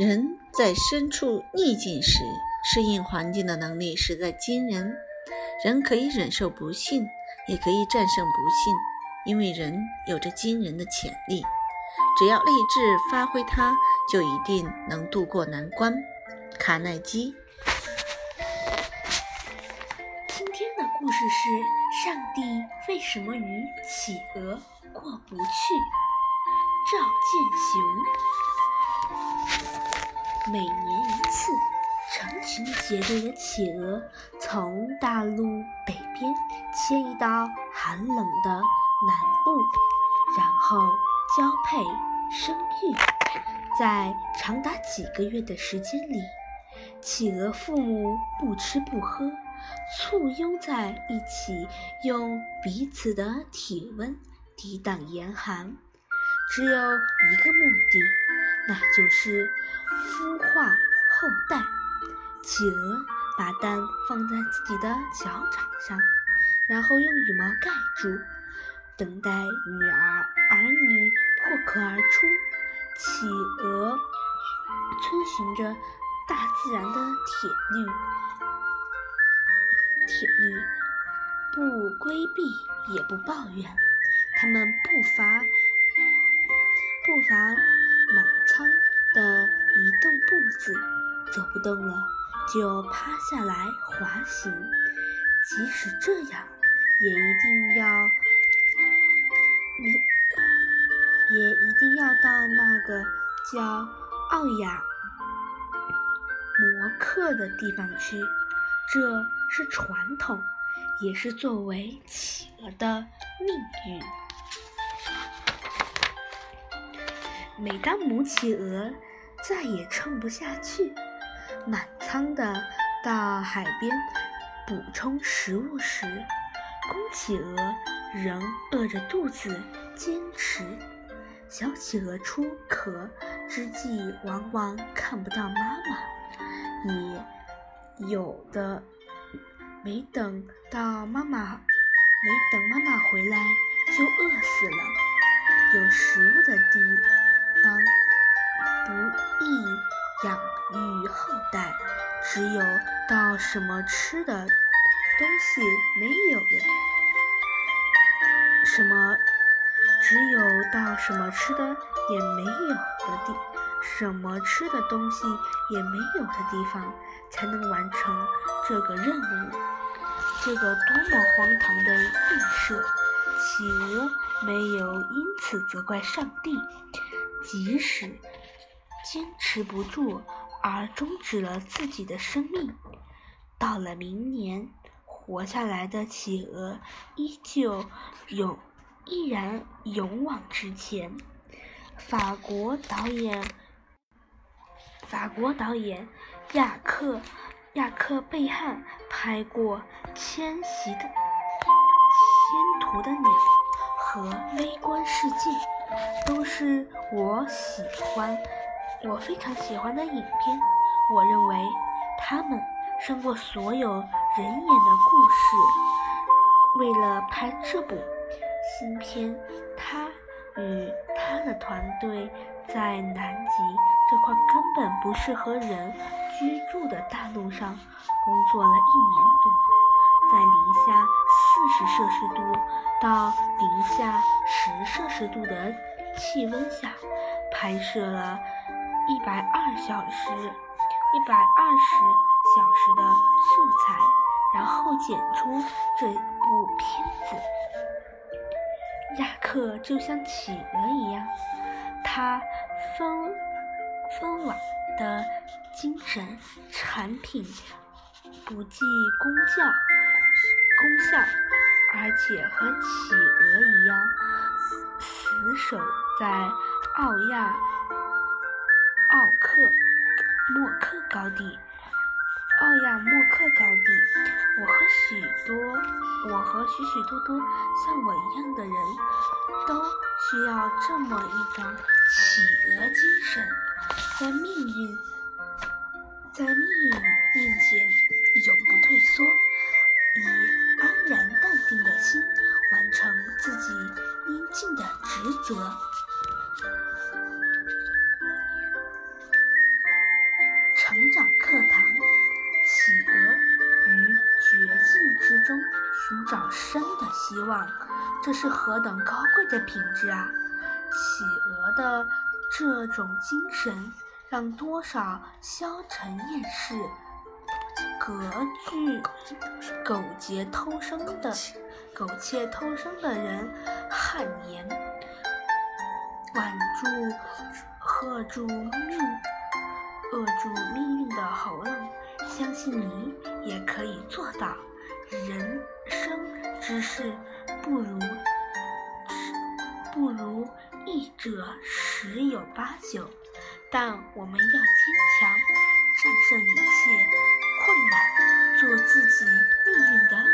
人在身处逆境时，适应环境的能力实在惊人。人可以忍受不幸，也可以战胜不幸，因为人有着惊人的潜力。只要立志发挥它，就一定能渡过难关。卡耐基。今天的故事是：上帝为什么与企鹅过不去？赵建雄。每年一次，成群结队的企鹅从大陆北边迁移到寒冷的南部，然后交配生育，在长达几个月的时间里，企鹅父母不吃不喝，簇拥在一起，用彼此的体温抵挡严寒。只有一个目的，那就是孵化后代。企鹅把蛋放在自己的脚掌上，然后用羽毛盖住，等待女儿儿女破壳而出。企鹅遵循着大自然的铁律，铁律不规避也不抱怨，它们不乏。步伐满仓的移动步子，走不动了就趴下来滑行。即使这样，也一定要你也一定要到那个叫奥雅摩克的地方去。这是传统，也是作为企鹅的命运。每当母企鹅再也撑不下去，满仓的到海边补充食物时，公企鹅仍饿着肚子坚持。小企鹅出壳之际，往往看不到妈妈，也有的没等到妈妈没等妈妈回来就饿死了。有食物的地。方不易养育后代，只有到什么吃的东西没有了，什么只有到什么吃的也没有的地，什么吃的东西也没有的地方，才能完成这个任务。这个多么荒唐的映射！企鹅没有因此责怪上帝。即使坚持不住而终止了自己的生命，到了明年，活下来的企鹅依旧勇，依然勇往直前。法国导演，法国导演亚克亚克贝汉拍过《迁徙的迁徙的鸟》和《微观世界》。都是我喜欢，我非常喜欢的影片。我认为他们胜过所有人演的故事。为了拍这部新片，他与他的团队在南极这块根本不适合人居住的大陆上工作了一年多，在零下四十摄氏度到零下十摄氏度的。气温下拍摄了一百二小时、一百二十小时的素材，然后剪出这部片子。亚克就像企鹅一样，他分分网的精神产品不计功效，功效，而且和企鹅一样。死守在奥亚奥克莫克高地，奥亚莫克高地。我和许多，我和许许多多像我一样的人，都需要这么一种企鹅精神，在命运，在命运面前成长课堂《企鹅于绝境之中寻找生的希望》，这是何等高贵的品质啊！企鹅的这种精神，让多少消沉厌世、隔拒苟且偷生的苟且偷生的人汗颜。挽住、喝住命。扼住命运的喉咙。相信你也可以做到。人生之事，不如不如意者十有八九，但我们要坚强，战胜一切困难，做自己命运的。